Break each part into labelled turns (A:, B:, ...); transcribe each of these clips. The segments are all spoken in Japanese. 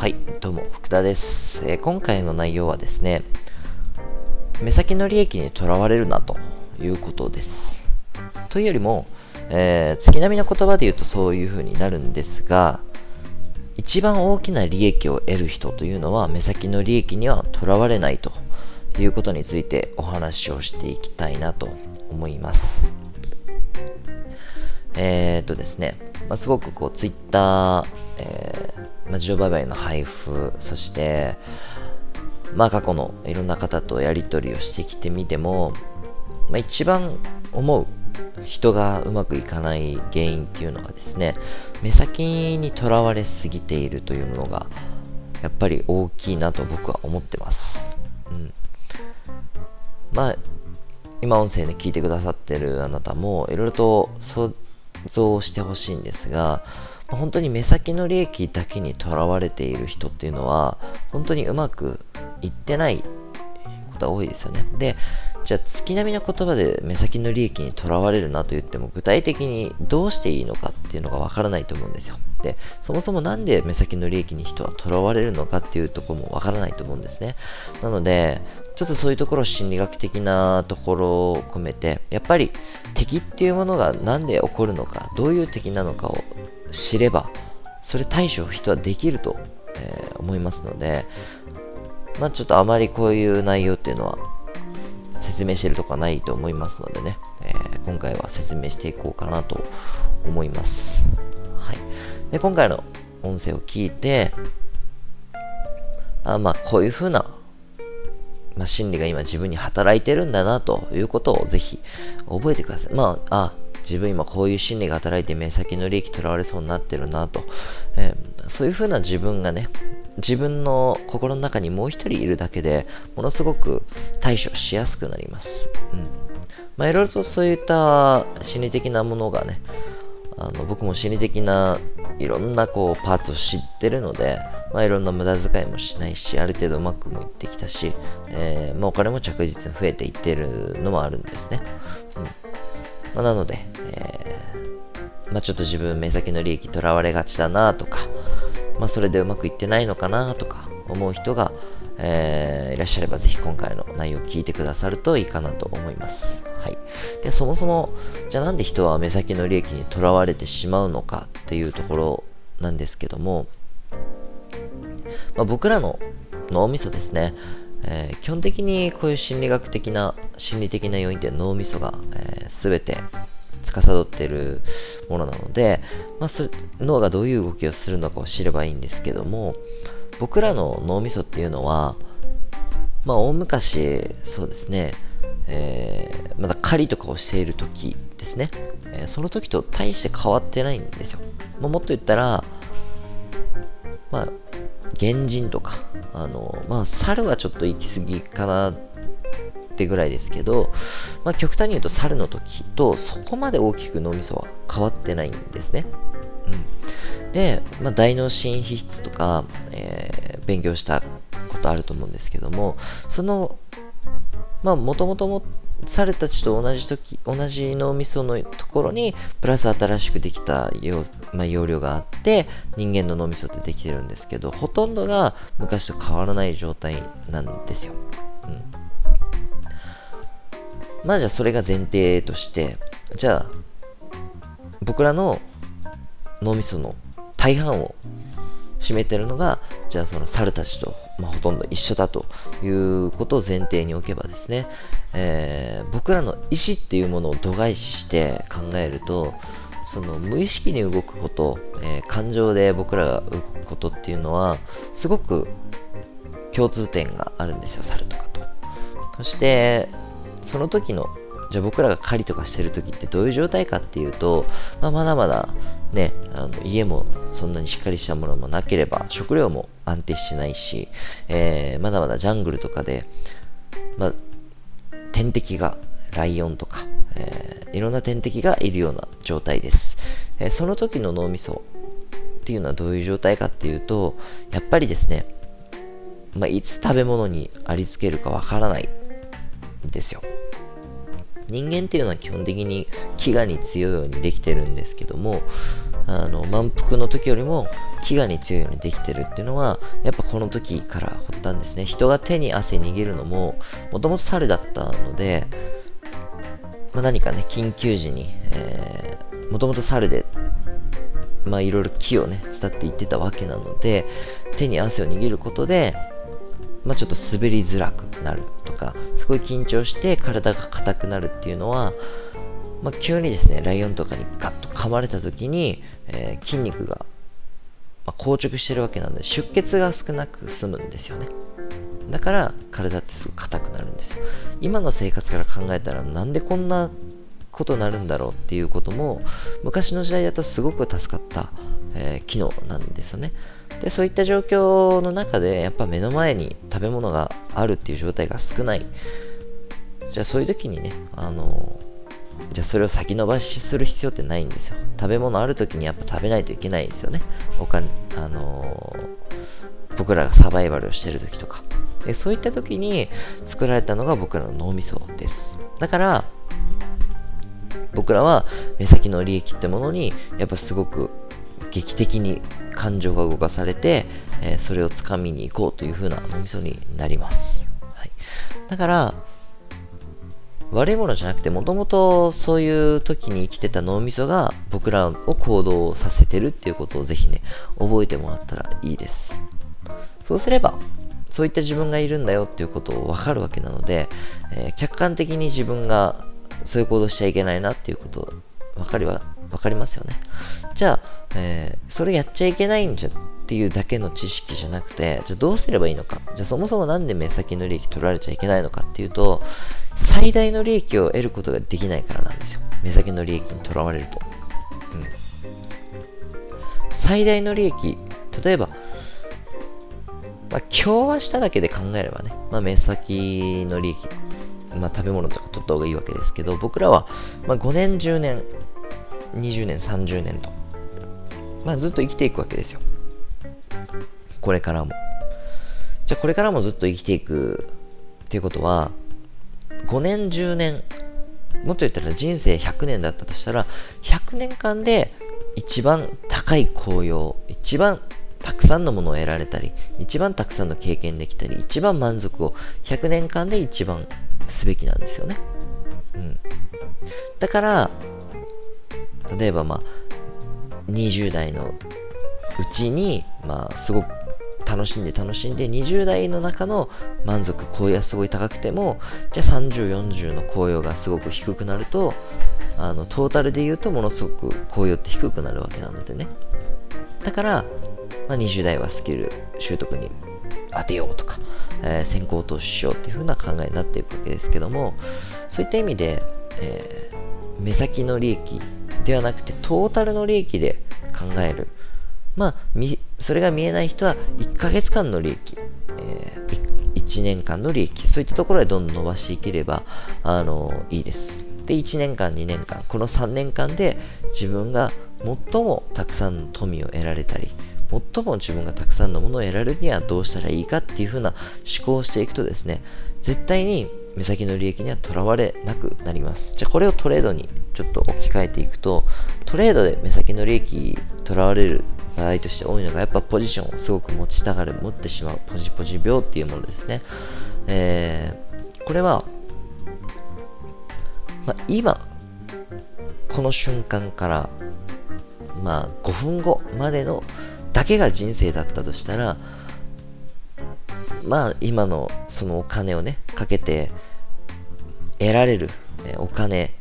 A: はい、どうも、福田です、えー、今回の内容はですね、目先の利益にとらわれるなということです。というよりも、えー、月並みの言葉で言うとそういう風になるんですが、一番大きな利益を得る人というのは目先の利益にはとらわれないということについてお話をしていきたいなと思います。えー、っとですね、まあ、すごくこうツイッター、えーまあ、自動売買の配布、そして、まあ過去のいろんな方とやり取りをしてきてみても、まあ、一番思う人がうまくいかない原因っていうのがですね、目先にとらわれすぎているというものが、やっぱり大きいなと僕は思ってます。うん。まあ、今音声で聞いてくださってるあなたも、いろいろと想像してほしいんですが、本当に目先の利益だけにとらわれている人っていうのは、本当にうまくいってないことが多いですよね。で、じゃあ月並みの言葉で目先の利益にとらわれるなと言っても具体的にどうしていいのかっていうのがわからないと思うんですよ。で、そもそもなんで目先の利益に人はとらわれるのかっていうとこもわからないと思うんですね。なので、ちょっとそういうところ心理学的なところを込めて、やっぱり敵っていうものが何で起こるのか、どういう敵なのかを知れば、それ対処を人はできると、えー、思いますので、まあちょっとあまりこういう内容っていうのは説明してるとかないと思いますのでね、えー、今回は説明していこうかなと思います。はい。で、今回の音声を聞いて、あまあこういう風な、まあ、心理が今自分に働いてるんだなということをぜひ覚えてください。まあ、あ、自分今こういう心理が働いて目先の利益取られそうになってるなと、えー、そういう風な自分がね、自分の心の中にもう一人いるだけでものすごく対処しやすくなります。うん。まあいろいろとそういった心理的なものがね、あの僕も心理的ないろんなこうパーツを知ってるので、まあ、いろんな無駄遣いもしないし、ある程度うまくもいってきたし、えー、まあ、お金も着実に増えていってるのもあるんですね。うんまあ、なので、えー、まあ、ちょっと自分目先の利益とらわれがちだなとか、まあ、それでうまくいってないのかなとか思う人が、えー、いらっしゃればぜひ今回の内容を聞いてくださるといいかなと思います。はい。で、そもそも、じゃあなんで人は目先の利益にとらわれてしまうのかっていうところなんですけども、まあ、僕らの脳みそですね、えー、基本的にこういう心理学的な心理的な要因って脳みそが、えー、全て司っているものなので、まあ、それ脳がどういう動きをするのかを知ればいいんですけども僕らの脳みそっていうのはまあ大昔そうですね、えー、まだ狩りとかをしている時ですね、えー、その時と大して変わってないんですよ、まあ、もっと言ったらまあ原人とかあのまあ猿はちょっと行き過ぎかなってってぐらいですけど、まあ、極端に言うと猿の時とそこまで大きく脳みそは変わってないんですね。うん、で、まあ、大脳新皮質とか、えー、勉強したことあると思うんですけどもそのまあもともとも猿たちと同じ時同じ脳みそのところにプラス新しくできた容,、まあ、容量があって人間の脳みそってできてるんですけどほとんどが昔と変わらない状態なんですよ。うんまあじゃあそれが前提として、じゃあ僕らの脳みその大半を占めてるのが、じゃあその猿たちと、まあ、ほとんど一緒だということを前提に置けばですね、えー、僕らの意思っていうものを度外視して考えると、その無意識に動くこと、えー、感情で僕らが動くことっていうのは、すごく共通点があるんですよ、猿とかと。そして、その時のじゃあ僕らが狩りとかしてる時ってどういう状態かっていうと、まあ、まだまだね、あの家もそんなにしっかりしたものもなければ食料も安定してないし、えー、まだまだジャングルとかで、まあ、天敵がライオンとか、えー、いろんな天敵がいるような状態です、えー、その時の脳みそっていうのはどういう状態かっていうとやっぱりですね、まあ、いつ食べ物にありつけるかわからないですよ。人間っていうのは基本的に飢餓に強いようにできてるんですけども、あの満腹の時よりも飢餓に強いようにできてるっていうのはやっぱこの時から掘ったんですね人が手に汗握るのももともと猿だったので、まあ、何かね緊急時に、えー、もともと猿でまあいろいろ木をね伝っていってたわけなので手に汗を握ることでまあ、ちょっと滑りづらくなるとかすごい緊張して体が硬くなるっていうのはまあ、急にですね、ライオンとかにガッと噛まれた時に、えー、筋肉が、まあ、硬直してるわけなんで、出血が少なく済むんですよね。だから体ってすごく硬くなるんですよ。今の生活から考えたらなんでこんなことになるんだろうっていうことも昔の時代だとすごく助かった、えー、機能なんですよね。でそういった状況の中でやっぱ目の前に食べ物があるっていう状態が少ない。じゃあそういう時にね、あのじゃあそれを先延ばしする必要ってないんですよ。食べ物ある時にやっぱ食べないといけないですよね。お金、あの、僕らがサバイバルをしてる時とか。で、そういった時に作られたのが僕らの脳みそです。だから、僕らは目先の利益ってものにやっぱすごく劇的に感情が動かされて、えー、それをつかみに行こうという風な脳みそになります。はい、だから、悪いものじゃなくて、もともとそういう時に生きてた脳みそが僕らを行動させてるっていうことをぜひね、覚えてもらったらいいです。そうすれば、そういった自分がいるんだよっていうことをわかるわけなので、えー、客観的に自分がそういう行動しちゃいけないなっていうことわかりは、わかりますよね。じゃあ、えー、それやっちゃいけないんじゃっていうだけの知識じゃなくて、じゃあどうすればいいのか。じゃあそもそもなんで目先の利益取られちゃいけないのかっていうと、最大の利益を得ることができないからなんですよ。目先の利益にとらわれると。うん。最大の利益、例えば、まあ、今日はしただけで考えればね、まあ、目先の利益、まあ、食べ物とか取った方がいいわけですけど、僕らは、ま、5年、10年、20年、30年と、まあ、ずっと生きていくわけですよ。これからも。じゃあ、これからもずっと生きていくっていうことは、5年、10年、もっと言ったら人生100年だったとしたら、100年間で一番高い紅葉、一番たくさんのものを得られたり、一番たくさんの経験できたり、一番満足を100年間で一番すべきなんですよね。うん。だから、例えばまあ、20代のうちに、まあ、すごく楽しんで楽しんで20代の中の満足紅葉がすごい高くてもじゃあ3040の紅葉がすごく低くなるとあのトータルで言うとものすごく紅葉って低くなるわけなのでね。だから、まあ、20代はスキル習得に当てようとか、えー、先行投資しようっていう風な考えになっていくわけですけどもそういった意味で、えー、目先の利益ではなくてトータルの利益で考えるまあ、それが見えない人は1ヶ月間の利益、えー、1年間の利益、そういったところでどんどん伸ばしていければ、あのいいです。で、1年間、2年間、この3年間で自分が最もたくさんの富を得られたり、最も自分がたくさんのものを得られるにはどうしたらいいかっていう風な思考をしていくとですね、絶対に目先の利益にはとらわれなくなります。じゃあこれをトレードにちょっと置き換えていくと、トレードで目先の利益とらわれる場合として多いのが、やっぱポジションをすごく持ちたがる、持ってしまう、ポジポジ病っていうものですね。えー、これは、まあ、今、この瞬間から、まあ、5分後までのだけが人生だったとしたら、まあ、今のそのお金をね、かけて得られる、お金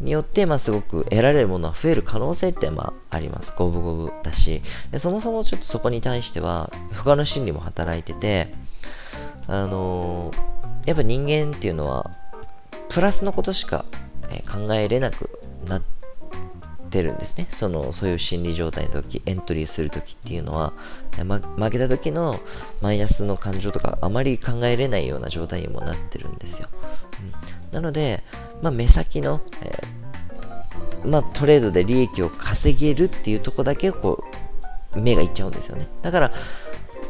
A: によって、まあ、すごく得られるものは増える可能性って、まあ、あります。五分五分だし。そもそもちょっとそこに対しては、他の心理も働いてて、あのー、やっぱ人間っていうのは、プラスのことしか、考えれなくなってるんですね。その、そういう心理状態の時、エントリーする時っていうのは、負けた時のマイナスの感情とかあまり考えれないような状態にもなってるんですよ。うん、なので、まあ、目先の、えー、まあ、トレードで利益を稼げるっていうとこだけこう目がいっちゃうんですよね。だから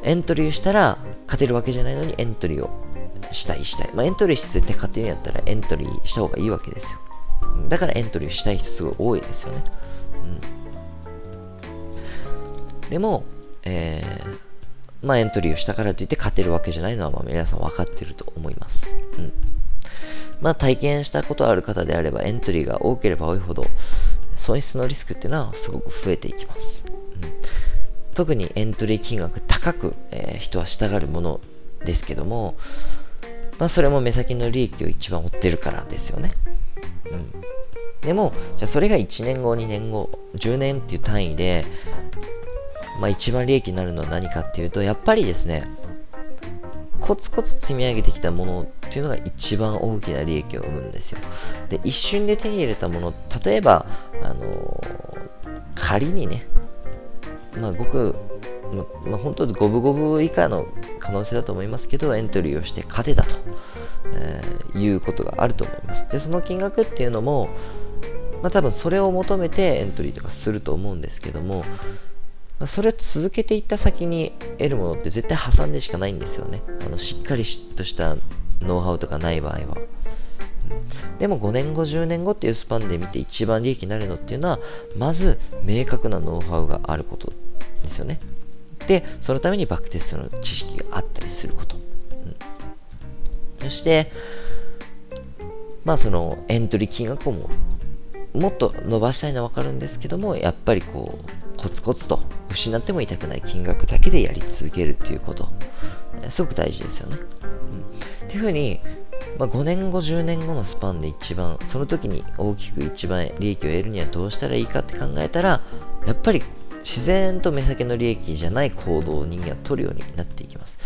A: エントリーしたら勝てるわけじゃないのにエントリーをしたいしたい、まあ、エントリーして絶対勝てるんやったらエントリーした方がいいわけですよ。だからエントリーしたい人すごい多いですよね、うん、でも、えー、まあ、エントリーをしたからといって勝てるわけじゃないのは、まあ、皆さん分かってると思います。うん。まあ、体験したことある方であれば、エントリーが多ければ多いほど、損失のリスクっていうのはすごく増えていきます。うん、特にエントリー金額高く、えー、人は従うものですけども、まあ、それも目先の利益を一番追ってるからですよね。うん。でも、じゃそれが1年後、2年後、10年っていう単位で、まあ、一番利益になるのは何かっていうと、やっぱりですね、コツコツ積み上げてきたものっていうのが一番大きな利益を生むんですよ。で、一瞬で手に入れたもの、例えば、あのー、仮にね、まあ、ごく、ままあ、本当に五分五分以下の可能性だと思いますけど、エントリーをして勝てたと、えー、いうことがあると思います。で、その金額っていうのも、まあ、多分それを求めてエントリーとかすると思うんですけども、それを続けていった先に得るものって絶対挟んでしかないんですよね。あのしっかりとしたノウハウとかない場合は。でも5年後、10年後っていうスパンで見て一番利益になるのっていうのは、まず明確なノウハウがあることですよね。で、そのためにバックテストの知識があったりすること。うん、そして、まあそのエントリー金額をももっと伸ばしたいのはわかるんですけども、やっぱりこう、コツコツと失っても痛くない金額だけでやり続けるっていうこと、すごく大事ですよね。うん、っていうふうに、まあ、5年後、10年後のスパンで一番、その時に大きく一番利益を得るにはどうしたらいいかって考えたら、やっぱり自然と目先の利益じゃない行動を人間は取るようになっていきます。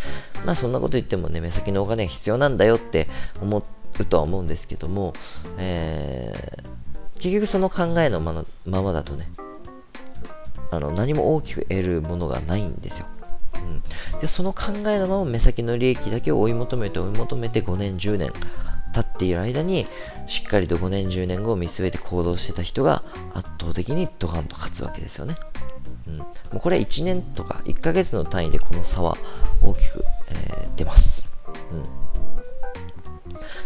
A: まあそんなこと言ってもね、目先のお金が必要なんだよって思うとは思うんですけども、えー、結局その考えのままだとね、あの何も大きく得るものがないんですよ。うん、でその考えのまま目先の利益だけを追い求めて追い求めて5年10年経っている間にしっかりと5年10年後を見据えて行動してた人が圧倒的にドカンと勝つわけですよね。うん、もうこれは1年とか1ヶ月の単位でこの差は大きく、えー、出ます。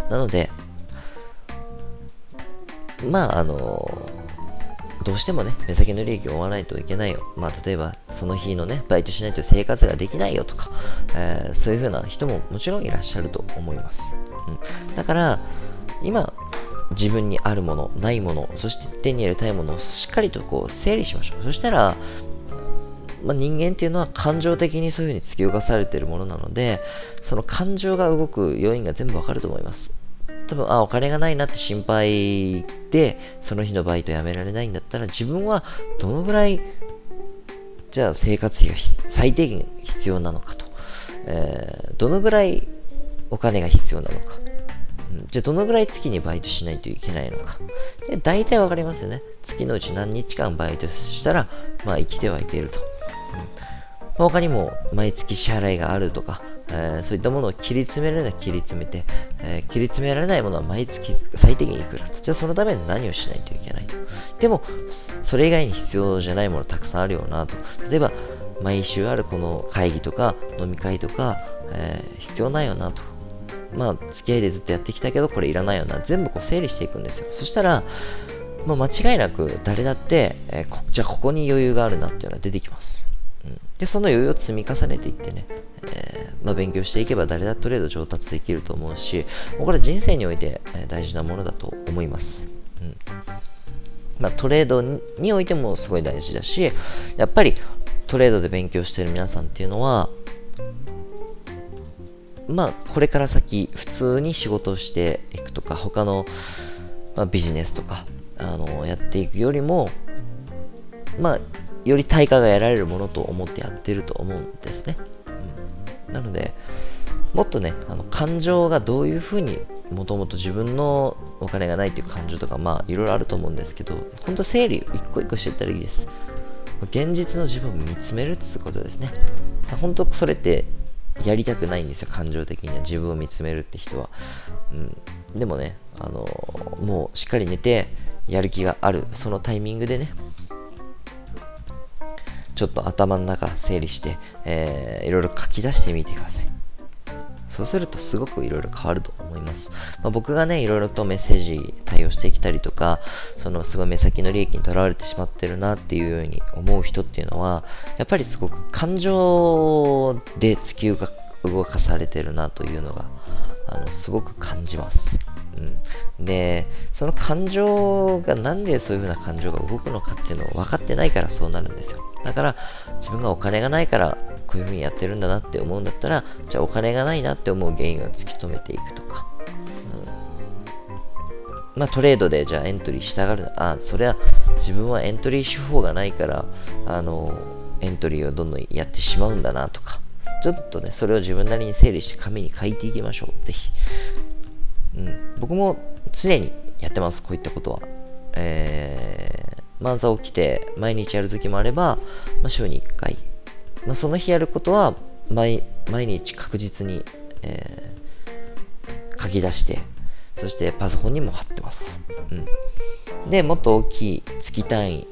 A: うん、なので、まああのーどうしてもね、目先の利益を追わないといけないよ。まあ、例えば、その日のね、バイトしないと生活ができないよとか、えー、そういう風な人ももちろんいらっしゃると思います。うん、だから、今、自分にあるもの、ないもの、そして手に入れたいものをしっかりとこう整理しましょう。そしたら、まあ、人間っていうのは感情的にそういう風に突き動かされているものなので、その感情が動く要因が全部わかると思います。多分、あ、お金がないなって心配で、その日のバイト辞められないんだったら、自分はどのぐらい、じゃあ生活費が最低限必要なのかと。えー、どのぐらいお金が必要なのか。じゃあどのぐらい月にバイトしないといけないのか。で大体わかりますよね。月のうち何日間バイトしたら、まあ生きてはいけると。うん、他にも毎月支払いがあるとか、えー、そういったものを切り詰められない切り詰めて、えー、切り詰められないものは毎月最低限いくらと。じゃあそのために何をしないといけないと。でも、それ以外に必要じゃないものたくさんあるよなと。例えば、毎週あるこの会議とか飲み会とか、えー、必要ないよなと。まあ、付き合いでずっとやってきたけど、これいらないよな。全部こう整理していくんですよ。そしたら、もう間違いなく誰だって、えー、じゃあここに余裕があるなっていうのは出てきます。で、その余裕を積み重ねていってね、えー、まあ、勉強していけば誰だってトレード上達できると思うし、もうこれは人生において、大事なものだと思います。うんまあ、トレードにおいてもすごい大事だし、やっぱりトレードで勉強してる皆さんっていうのは、まあ、これから先、普通に仕事をしていくとか、他の、まあ、ビジネスとか、あのやっていくよりも、まあ、より対価が得られるものと思ってやってると思うんですね。うんなので、もっとね、あの感情がどういうふうにもともと自分のお金がないっていう感情とか、まあいろいろあると思うんですけど、本当整理一個一個していったらいいです。現実の自分を見つめるってことですね。本当それってやりたくないんですよ、感情的には自分を見つめるって人は。うん、でもね、あのもうしっかり寝てやる気がある、そのタイミングでね、ちょっと頭の中整理して、えー、いろいろ書き出してみてください。そうするとすごくいろいろ変わると思います。まあ、僕がね、いろいろとメッセージ対応してきたりとか、そのすごい目先の利益にとらわれてしまってるなっていうように思う人っていうのは、やっぱりすごく感情で突き動かされてるなというのが、あの、すごく感じます。うん、でその感情がなんでそういう風な感情が動くのかっていうのを分かってないからそうなるんですよ。だから自分がお金がないからこういう風にやってるんだなって思うんだったらじゃあお金がないなって思う原因を突き止めていくとか、うん、まあトレードでじゃあエントリーしたがる。あそれは自分はエントリー手法がないからあのエントリーをどんどんやってしまうんだなとか。ちょっとね、それを自分なりに整理して紙に書いていきましょう。ぜひ。うん、僕も常にやってます、こういったことは。えー、まあ、朝起きて毎日やるときもあれば、まあ、週に1回。まあ、その日やることは毎日確実に、えー、書き出して、そしてパソコンにも貼ってます。うん、で、もっと大きい月単位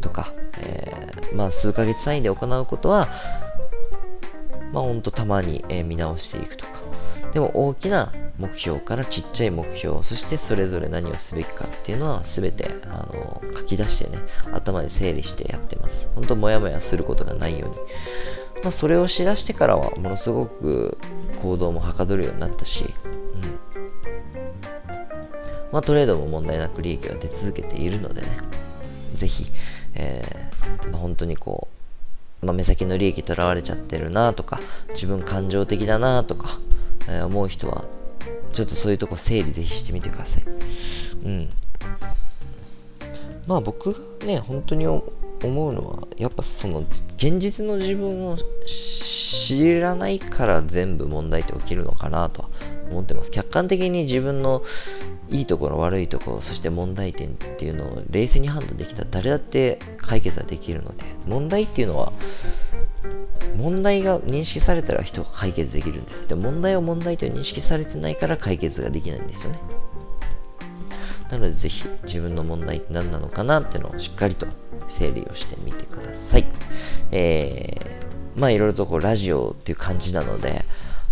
A: とか、えー、まあ、数ヶ月単位で行うことは、まあ、ほんとたまに、えー、見直していくとか。でも大きな目標からちっちゃい目標、そしてそれぞれ何をすべきかっていうのは全てあの書き出してね、頭で整理してやってます。本当もやもやすることがないように。まあ、それをしだしてからはものすごく行動もはかどるようになったし、うん。まあ、トレードも問題なく利益は出続けているのでね、ぜひ、えー、まあ、本当にこう、まあ、目先の利益とらわれちゃってるなとか、自分感情的だなとか、えー、思う人はちょっとそういうとこ整理ぜひしてみてください。うん。まあ僕がね、本当に思うのは、やっぱその現実の自分を知らないから全部問題って起きるのかなとは思ってます。客観的に自分のいいところ、悪いところ、そして問題点っていうのを冷静に判断できたら誰だって解決はできるので、問題っていうのは問題が認識されたら人が解決できるんです。で問題を問題と認識されてないから解決ができないんですよね。なのでぜひ自分の問題って何なのかなっていうのをしっかりと整理をしてみてください。えー、まあいろいろとこうラジオっていう感じなので、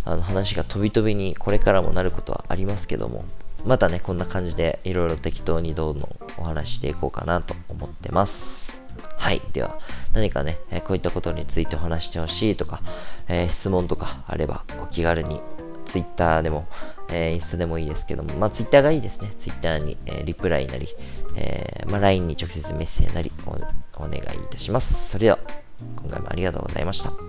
A: あの話が飛び飛びにこれからもなることはありますけども、またね、こんな感じでいろいろ適当にどんどんお話していこうかなと思ってます。はい。では、何かね、えこういったことについてお話してほしいとか、え、質問とかあればお気軽に Twitter でも、えー、インスタでもいいですけども、まあ Twitter がいいですね。Twitter に、え、リプライなり、え、まあ LINE に直接メッセージなりお願いいたします。それでは、今回もありがとうございました。